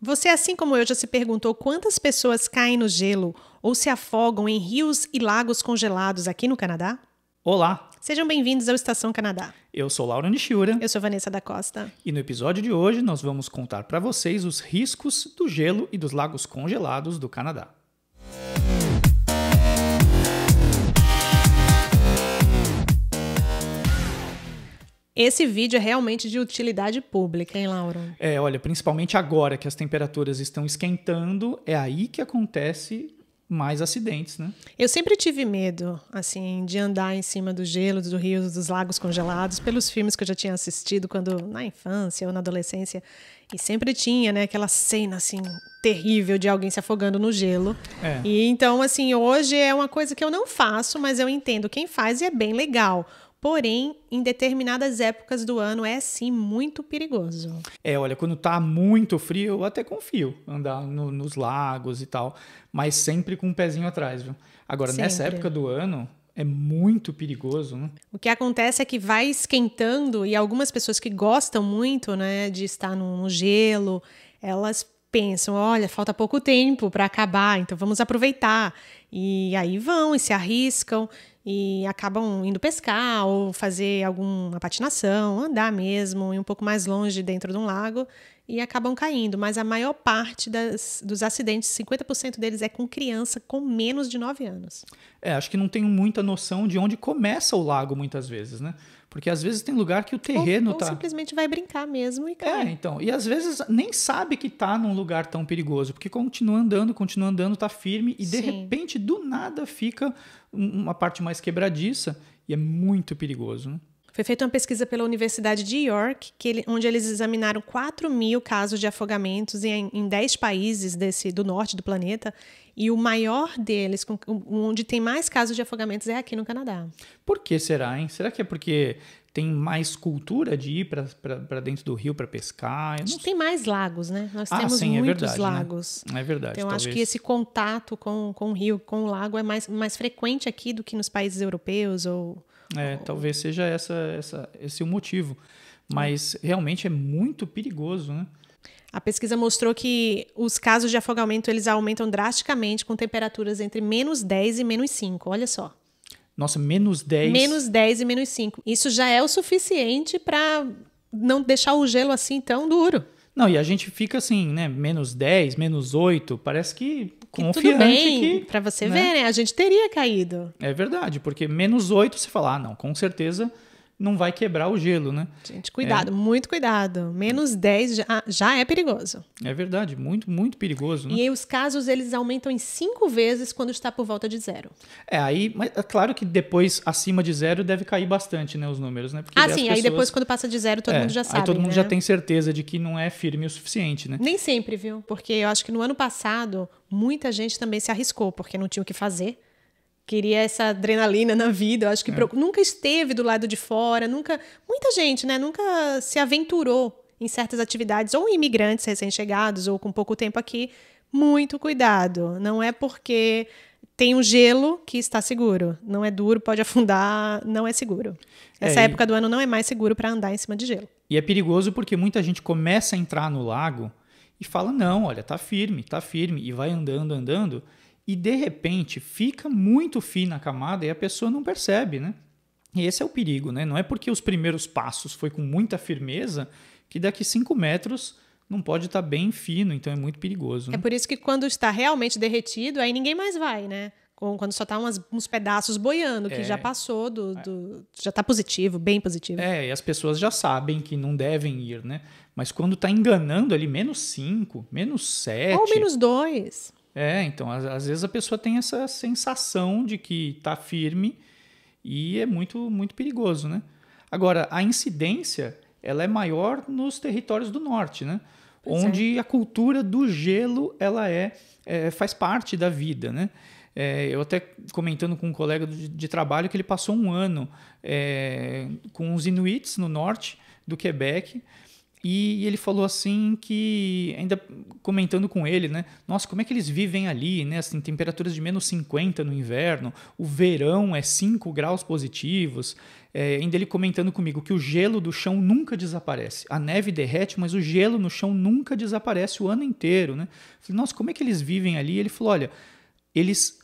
Você, assim como eu, já se perguntou quantas pessoas caem no gelo ou se afogam em rios e lagos congelados aqui no Canadá? Olá, Sejam bem-vindos ao Estação Canadá. eu sou Laura Nishiura Eu sou Vanessa da Costa. e no episódio de hoje nós vamos contar para vocês os riscos do gelo e dos lagos congelados do Canadá. Esse vídeo é realmente de utilidade pública, hein, Laura? É, olha, principalmente agora que as temperaturas estão esquentando, é aí que acontece mais acidentes, né? Eu sempre tive medo, assim, de andar em cima do gelo, do rio, dos lagos congelados, pelos filmes que eu já tinha assistido quando na infância ou na adolescência, e sempre tinha, né, aquela cena assim terrível de alguém se afogando no gelo. É. E então, assim, hoje é uma coisa que eu não faço, mas eu entendo quem faz e é bem legal. Porém, em determinadas épocas do ano é sim muito perigoso. É, olha, quando tá muito frio, eu até confio andar no- nos lagos e tal, mas sempre com um pezinho atrás, viu? Agora, nessa Sempre. época do ano, é muito perigoso, né? O que acontece é que vai esquentando e algumas pessoas que gostam muito, né, de estar no gelo, elas pensam, olha, falta pouco tempo para acabar, então vamos aproveitar. E aí vão e se arriscam e acabam indo pescar ou fazer alguma patinação, andar mesmo, ir um pouco mais longe dentro de um lago e acabam caindo. Mas a maior parte das- dos acidentes, 50% deles é com criança com menos de 9 anos. É, acho que não tenho muita noção de onde começa o lago muitas vezes, né? Porque às vezes tem lugar que o terreno ou, ou tá. simplesmente vai brincar mesmo e cai. É, então. E às vezes nem sabe que tá num lugar tão perigoso, porque continua andando, continua andando, tá firme e de Sim. repente do nada fica um- uma parte mais quebradiça e é muito perigoso, né? Foi feita uma pesquisa pela Universidade de York, que onde eles examinaram 4 mil casos de afogamentos em, em 10 países desse, do norte do planeta. E o maior deles, onde tem mais casos de afogamentos, é aqui no Canadá. Por que será, hein? Será que é porque tem mais cultura de ir para dentro do rio para pescar? Eu não tem mais lagos, né? Nós Ah, temos sim, é muitos verdade, né? lagos. É verdade. Então, eu acho talvez. que esse contato com, com o rio, com o lago, é mais, mais frequente aqui do que nos países europeus ou É, talvez seja essa, essa, esse o motivo. Mas realmente é muito perigoso, né? A pesquisa mostrou que os casos de afogamento eles aumentam drasticamente com temperaturas entre menos 10 e menos 5. Olha só. Nossa, menos 10. Menos 10 e menos 5. Isso já é o suficiente para não deixar o gelo assim tão duro. Não, e a gente fica assim, né? Menos 10, menos 8, parece que Que confiante tudo bem, que. para você né? ver, né? A gente teria caído. É verdade, porque menos 8 você fala, ah, não, com certeza não vai quebrar o gelo, né? Gente, cuidado, muito cuidado. Menos 10 já, já é perigoso. É verdade, muito, muito perigoso, né? E aí os casos eles aumentam em cinco vezes quando está por volta de zero. É, aí, mas é claro que depois, acima de zero, deve cair bastante, né, os números, né? Porque Ah, sim, aí pessoas- depois quando passa de zero todo É, mundo já sabe. Aí todo mundo né? já tem certeza de que não é firme o suficiente, né? Nem sempre, viu? Porque eu acho que no ano passado, muita gente também se arriscou, porque não tinha o que fazer. Queria essa adrenalina na vida. Eu acho É. que pro- nunca esteve do lado de fora, nunca. Muita gente, né? Nunca se aventurou em certas atividades, ou imigrantes recém-chegados, ou com pouco tempo aqui. Muito cuidado. Não é porque tem um gelo que está seguro. Não é duro, pode afundar, não é seguro. Essa É, e- época do ano não é mais seguro para andar em cima de gelo. E é perigoso porque muita gente começa a entrar no lago e fala: não, olha, tá firme, tá firme, e vai andando, andando, e de repente fica muito fina a camada e a pessoa não percebe, né? E esse é o perigo, né? Não é porque os primeiros passos foi com muita firmeza que daqui cinco metros não pode estar bem fino, então é muito perigoso. É Né? por isso que quando está realmente derretido, aí ninguém mais vai, né? Quando só tá umas- uns pedaços boiando, que É. já passou do, do- Já tá positivo, bem positivo. É, e as pessoas já sabem que não devem ir, né? Mas quando tá enganando ali, menos 5, menos 7. Ou menos dois. É, então, às, às vezes a pessoa tem essa sensação de que tá firme e é muito, muito perigoso, né? Agora, a incidência, ela é maior nos territórios do norte, né? Pois é. Onde a cultura do gelo, ela é, é, faz parte da vida, né? É, eu até comentando com um colega de, de trabalho que ele passou um ano é, com os Inuits no norte do Quebec E ele falou assim que, ainda comentando com ele, né? Nossa, como é que eles vivem ali, né? Assim, temperaturas de menos 50 no inverno, o verão é 5 graus positivos. É, ainda ele comentando comigo que o gelo do chão nunca desaparece. A neve derrete, mas o gelo no chão nunca desaparece o ano inteiro, né? Falei, Nossa, como é que eles vivem ali? Ele falou: olha, eles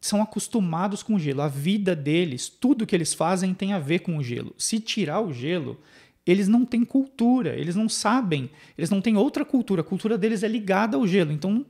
são acostumados com o gelo. A vida deles, tudo que eles fazem tem a ver com o gelo. Se tirar o gelo eles não têm cultura, eles não sabem, eles não têm outra cultura. A cultura deles é ligada ao gelo. Então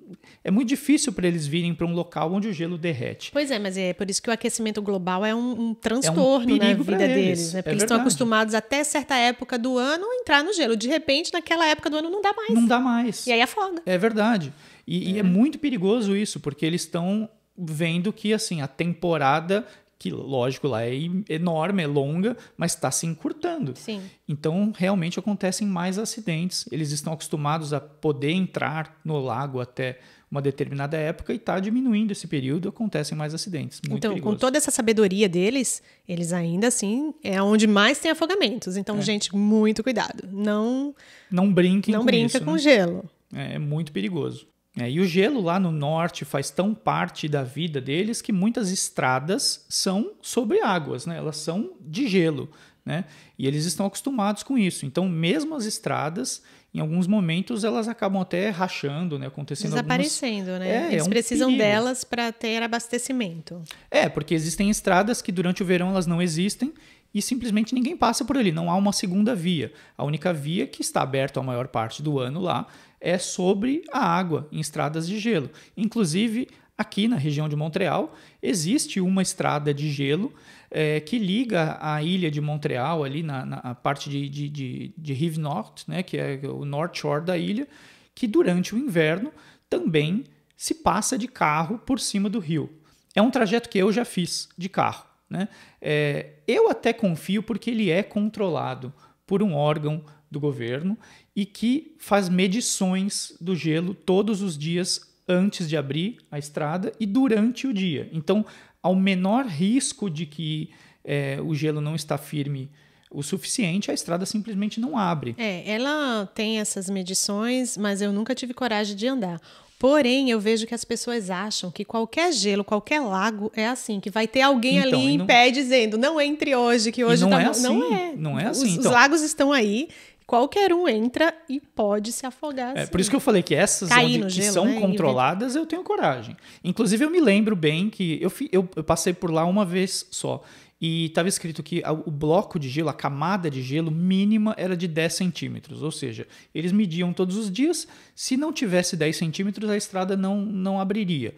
é muito difícil para eles virem para um local onde o gelo derrete. Pois é, mas é por isso que o aquecimento global é um, um transtorno é um na vida eles. deles, né? Porque é eles estão acostumados até certa época do ano a entrar no gelo. De repente, naquela época do ano não dá mais. Não dá mais. E aí afoga. É verdade. E é, e é muito perigoso isso, porque eles estão vendo que assim a temporada que lógico lá é enorme, é longa, mas está se encurtando. Sim. Então realmente acontecem mais acidentes. Eles estão acostumados a poder entrar no lago até uma determinada época e está diminuindo esse período, acontecem mais acidentes. então, perigoso. com toda essa sabedoria deles, eles ainda assim é onde mais tem afogamentos. Então, é. gente, muito cuidado. Não não brinquem não com brinca isso, com né? gelo. É, é muito perigoso. É, e o gelo lá no norte faz tão parte da vida deles que muitas estradas são sobre águas, né? elas são de gelo. Né? E eles estão acostumados com isso. Então, mesmo as estradas, em alguns momentos, elas acabam até rachando, né? acontecendo Desaparecendo, algumas... né? É, eles é um precisam perigo. delas para ter abastecimento. É, porque existem estradas que durante o verão elas não existem e simplesmente ninguém passa por ali, não há uma segunda via. A única via que está aberta a maior parte do ano lá é sobre a água em estradas de gelo. Inclusive, aqui na região de Montreal, existe uma estrada de gelo é, que liga a ilha de Montreal, ali na, na parte de, de, de, de Rive Nord, né, que é o North Shore da ilha, que durante o inverno também se passa de carro por cima do rio. É um trajeto que eu já fiz de carro. Né? É, eu até confio porque ele é controlado por um órgão do governo e que faz medições do gelo todos os dias antes de abrir a estrada e durante o dia. Então, ao menor risco de que é, o gelo não está firme o suficiente, a estrada simplesmente não abre. É, ela tem essas medições, mas eu nunca tive coragem de andar. Porém, eu vejo que as pessoas acham que qualquer gelo, qualquer lago é assim, que vai ter alguém Então, ali em não- pé dizendo, não entre hoje, que hoje não tá é bom." assim, Não é. não é Os- assim, Os, então. lagos estão aí, qualquer um entra e pode se afogar. É, assim. por isso que eu falei que essas Cair onde, que gelo, são né, controladas, eu tenho coragem. Inclusive, eu me lembro bem que eu, fi- eu- eu passei por lá uma vez só. E estava escrito que o bloco de gelo, a camada de gelo mínima era de 10 centímetros. Ou seja, eles mediam todos os dias. Se não tivesse 10 centímetros, a estrada não, não abriria.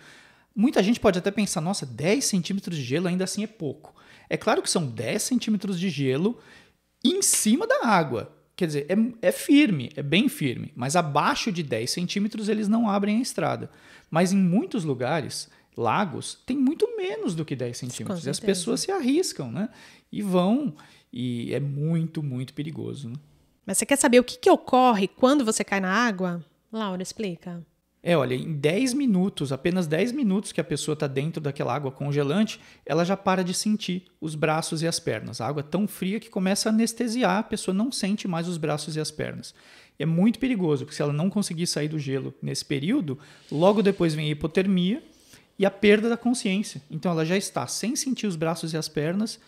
Muita gente pode até pensar, nossa, 10 centímetros de gelo ainda assim é pouco. É claro que são 10 centímetros de gelo em cima da água. Quer dizer, é, é firme, é bem firme, mas abaixo de 10 centímetros eles não abrem a estrada. Mas em muitos lugares, lagos, tem muito menos do que 10 centímetros. E as pessoas se arriscam, né? E vão. E é muito, muito perigoso. Né? Mas você quer saber o que, que ocorre quando você cai na água? Laura, explica. É, olha, em 10 minutos, apenas 10 minutos que a pessoa está dentro daquela água congelante, ela já para de sentir os braços e as pernas. A água é tão fria que começa a anestesiar, a pessoa não sente mais os braços e as pernas. E é muito perigoso, porque se ela não conseguir sair do gelo nesse período, logo depois vem a hipotermia e a perda da consciência. Então ela já está sem sentir os braços e as pernas,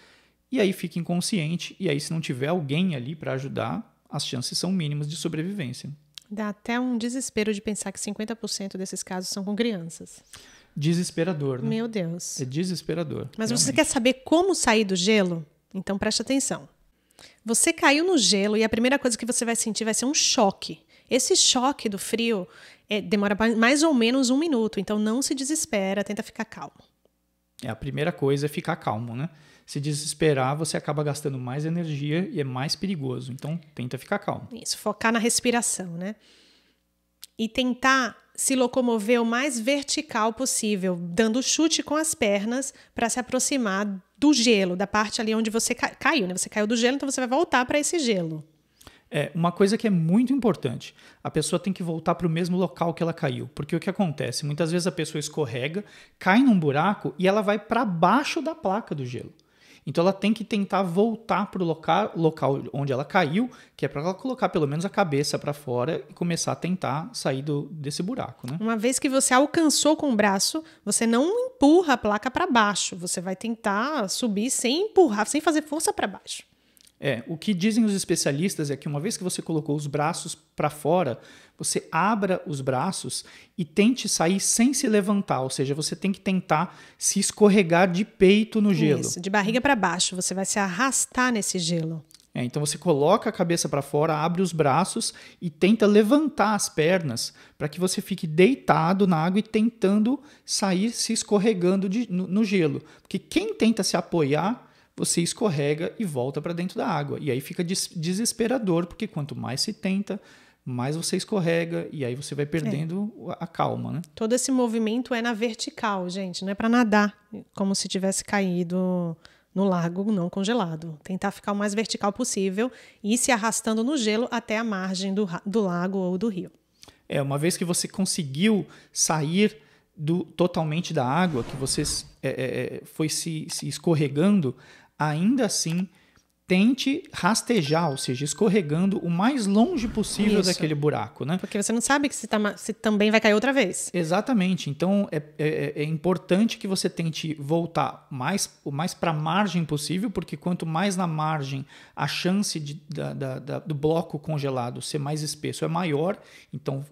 e aí fica inconsciente, e aí se não tiver alguém ali para ajudar, as chances são mínimas de sobrevivência. Dá até um desespero de pensar que 50% desses casos são com crianças. Desesperador, né? Meu Deus. É desesperador. Mas você realmente. quer saber como sair do gelo? Então preste atenção. Você caiu no gelo e a primeira coisa que você vai sentir vai ser um choque. Esse choque do frio é, demora mais ou menos um minuto, então não se desespera, tenta ficar calmo. É, a primeira coisa é ficar calmo, né? Se desesperar, você acaba gastando mais energia e é mais perigoso. Então, tenta ficar calmo. Isso, focar na respiração, né? E tentar se locomover o mais vertical possível, dando chute com as pernas para se aproximar do gelo, da parte ali onde você ca- caiu, né? Você caiu do gelo, então você vai voltar para esse gelo. É, uma coisa que é muito importante, a pessoa tem que voltar para o mesmo local que ela caiu. Porque o que acontece? Muitas vezes a pessoa escorrega, cai num buraco e ela vai para baixo da placa do gelo. Então ela tem que tentar voltar para o local, local onde ela caiu, que é para ela colocar pelo menos a cabeça para fora e começar a tentar sair do, desse buraco. Né? Uma vez que você alcançou com o braço, você não empurra a placa para baixo, você vai tentar subir sem empurrar, sem fazer força para baixo. É, o que dizem os especialistas é que uma vez que você colocou os braços para fora, você abra os braços e tente sair sem se levantar, ou seja, você tem que tentar se escorregar de peito no gelo. Isso, de barriga para baixo, você vai se arrastar nesse gelo. É, então você coloca a cabeça para fora, abre os braços e tenta levantar as pernas para que você fique deitado na água e tentando sair se escorregando de, no, no gelo. Porque quem tenta se apoiar você escorrega e volta para dentro da água. E aí fica des desesperador, porque quanto mais se tenta, mais você escorrega e aí você vai perdendo é. a calma, né? Todo esse movimento é na vertical, gente, não é para nadar como se tivesse caído no lago não congelado. Tentar ficar o mais vertical possível e ir se arrastando no gelo até a margem do, do lago ou do rio. É, uma vez que você conseguiu sair do, totalmente da água, que você é, é, foi se, se escorregando, ainda assim tente rastejar, ou seja, escorregando o mais longe possível Isso. daquele buraco, né? Porque você não sabe que se, tá, se também vai cair outra vez. Exatamente. Então é, é, é importante que você tente voltar mais, o mais para a margem possível, porque quanto mais na margem a chance de, da, da, da, do bloco congelado ser mais espesso é maior. Então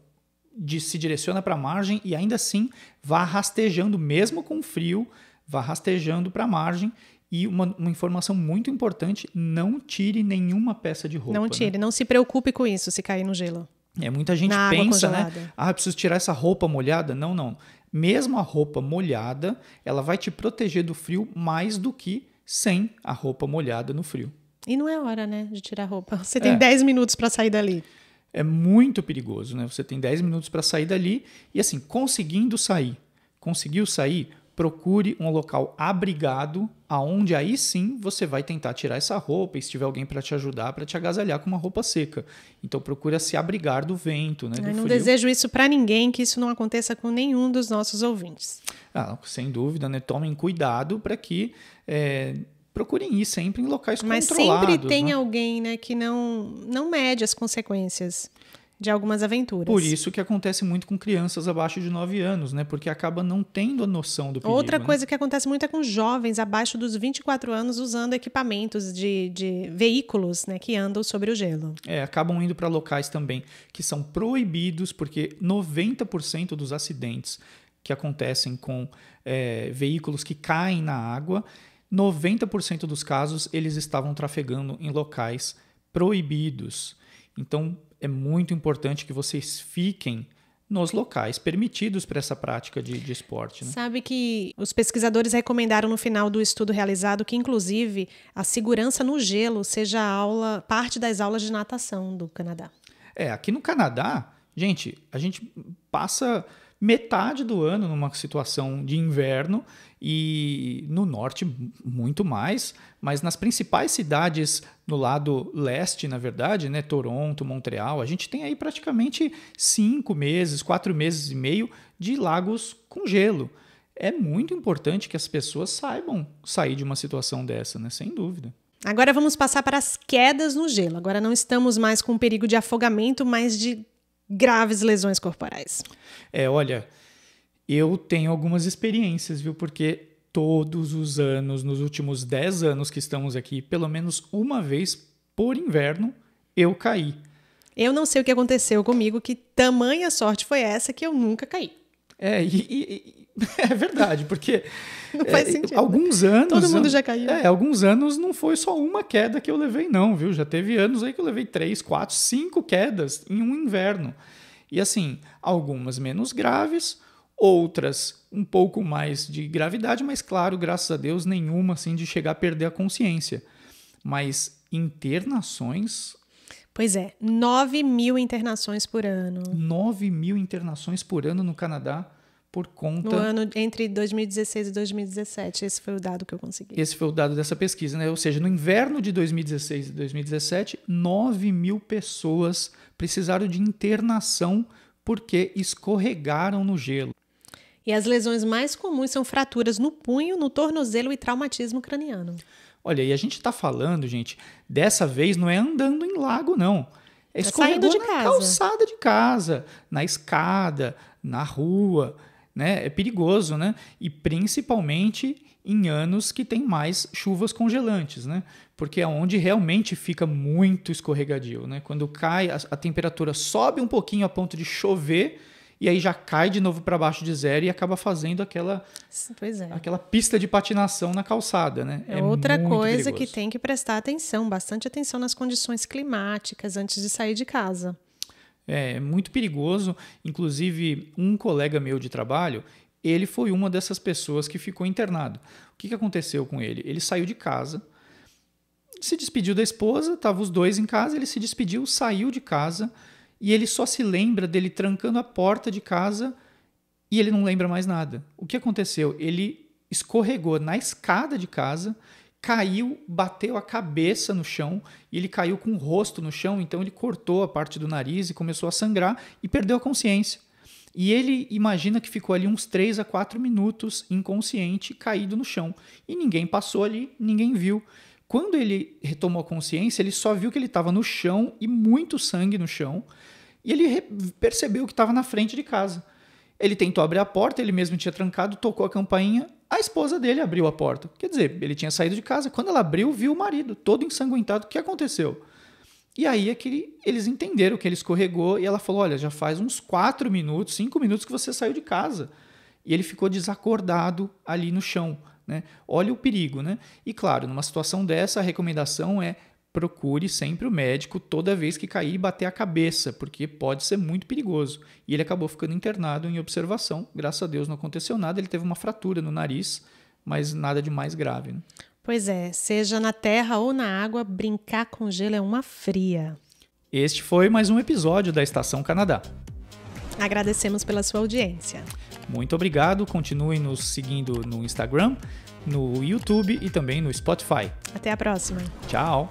de, se direciona para a margem e ainda assim vá rastejando, mesmo com frio, vá rastejando para a margem e uma, uma, informação muito importante: não tire nenhuma peça de roupa. Não tire, né? não se preocupe com isso se cair no gelo. É, muita gente Na pensa, né? Ah, preciso tirar essa roupa molhada. Não, não. Mesmo a roupa molhada, ela vai te proteger do frio mais do que sem a roupa molhada no frio. E não é hora, né, de tirar a roupa. Você tem é. 10 minutos para sair dali. É muito perigoso, né? Você tem 10 minutos para sair dali e assim, conseguindo sair, conseguiu sair, procure um local abrigado, aonde aí sim você vai tentar tirar essa roupa e se tiver alguém para te ajudar, para te agasalhar com uma roupa seca. Então procura se abrigar do vento, né? Do Eu não frio. desejo isso para ninguém, que isso não aconteça com nenhum dos nossos ouvintes. Ah, sem dúvida, né? Tomem cuidado para que é, procurem ir sempre em locais Mas controlados. Mas sempre tem né? alguém, né, que não não mede as consequências de algumas aventuras. Por isso que acontece muito com crianças abaixo de 9 anos, né? Porque acaba não tendo a noção do perigo. Outra né? coisa que acontece muito é com jovens abaixo dos 24 anos usando equipamentos de, de veículos né, que andam sobre o gelo. É, acabam indo para locais também que são proibidos, porque 90% dos acidentes que acontecem com é, veículos que caem na água, 90% dos casos eles estavam trafegando em locais proibidos. Então, é muito importante que vocês fiquem nos locais permitidos para essa prática de, de esporte. Né? Sabe que os pesquisadores recomendaram no final do estudo realizado que, inclusive, a segurança no gelo seja aula, parte das aulas de natação do Canadá. É, aqui no Canadá, gente, a gente passa metade do ano numa situação de inverno e no norte muito mais, mas nas principais cidades no lado leste, na verdade, né, Toronto, Montreal, a gente tem aí praticamente cinco meses, quatro meses e meio de lagos com gelo. É muito importante que as pessoas saibam sair de uma situação dessa, né, sem dúvida. Agora vamos passar para as quedas no gelo. Agora não estamos mais com perigo de afogamento, mas de graves lesões corporais. É, olha, eu tenho algumas experiências, viu? Porque todos os anos, nos últimos 10 anos que estamos aqui, pelo menos uma vez por inverno, eu caí. Eu não sei o que aconteceu comigo, que tamanha sorte foi essa que eu nunca caí. É, e, e, é verdade, porque não faz é, sentido. alguns anos. Todo mundo já caiu. É, alguns anos não foi só uma queda que eu levei, não, viu? Já teve anos aí que eu levei três, quatro, cinco quedas em um inverno. E assim, algumas menos graves, outras um pouco mais de gravidade, mas claro, graças a Deus, nenhuma assim de chegar a perder a consciência. Mas internações. Pois é, 9 mil internações por ano. 9 mil internações por ano no Canadá por conta. No ano entre 2016 e 2017, esse foi o dado que eu consegui. Esse foi o dado dessa pesquisa, né? Ou seja, no inverno de 2016 e 2017, 9 mil pessoas precisaram de internação porque escorregaram no gelo. E as lesões mais comuns são fraturas no punho, no tornozelo e traumatismo craniano. Olha, e a gente está falando, gente, dessa vez não é andando em lago, não. É, é saindo de na casa. calçada de casa, na escada, na rua, né? É perigoso, né? E principalmente em anos que tem mais chuvas congelantes, né? Porque é onde realmente fica muito escorregadio, né? Quando cai, a, a temperatura sobe um pouquinho a ponto de chover e aí já cai de novo para baixo de zero e acaba fazendo aquela, é. aquela pista de patinação na calçada, né? É, é outra coisa perigoso. que tem que prestar atenção, bastante atenção nas condições climáticas antes de sair de casa. É, é muito perigoso. Inclusive, um colega meu de trabalho, ele foi uma dessas pessoas que ficou internado. O que, que aconteceu com ele? Ele saiu de casa, se despediu da esposa, estavam os dois em casa, ele se despediu, saiu de casa e ele só se lembra dele trancando a porta de casa e ele não lembra mais nada. O que aconteceu? Ele escorregou na escada de casa, caiu, bateu a cabeça no chão e ele caiu com o rosto no chão, então ele cortou a parte do nariz e começou a sangrar e perdeu a consciência. E ele imagina que ficou ali uns 3 a 4 minutos inconsciente, caído no chão. E ninguém passou ali, ninguém viu. Quando ele retomou a consciência, ele só viu que ele estava no chão e muito sangue no chão. E ele percebeu que estava na frente de casa. Ele tentou abrir a porta, ele mesmo tinha trancado, tocou a campainha. A esposa dele abriu a porta. Quer dizer, ele tinha saído de casa. Quando ela abriu, viu o marido todo ensanguentado. O que aconteceu? E aí é que eles entenderam que ele escorregou e ela falou: Olha, já faz uns quatro minutos, cinco minutos que você saiu de casa. E ele ficou desacordado ali no chão. Né? Olha o perigo. Né? E claro, numa situação dessa, a recomendação é procure sempre o médico toda vez que cair e bater a cabeça, porque pode ser muito perigoso. E ele acabou ficando internado em observação. Graças a Deus não aconteceu nada, ele teve uma fratura no nariz, mas nada de mais grave. Né? Pois é, seja na terra ou na água, brincar com gelo é uma fria. Este foi mais um episódio da Estação Canadá. Agradecemos pela sua audiência. Muito obrigado, continuem nos seguindo no Instagram, no YouTube e também no Spotify. Até a próxima. Tchau.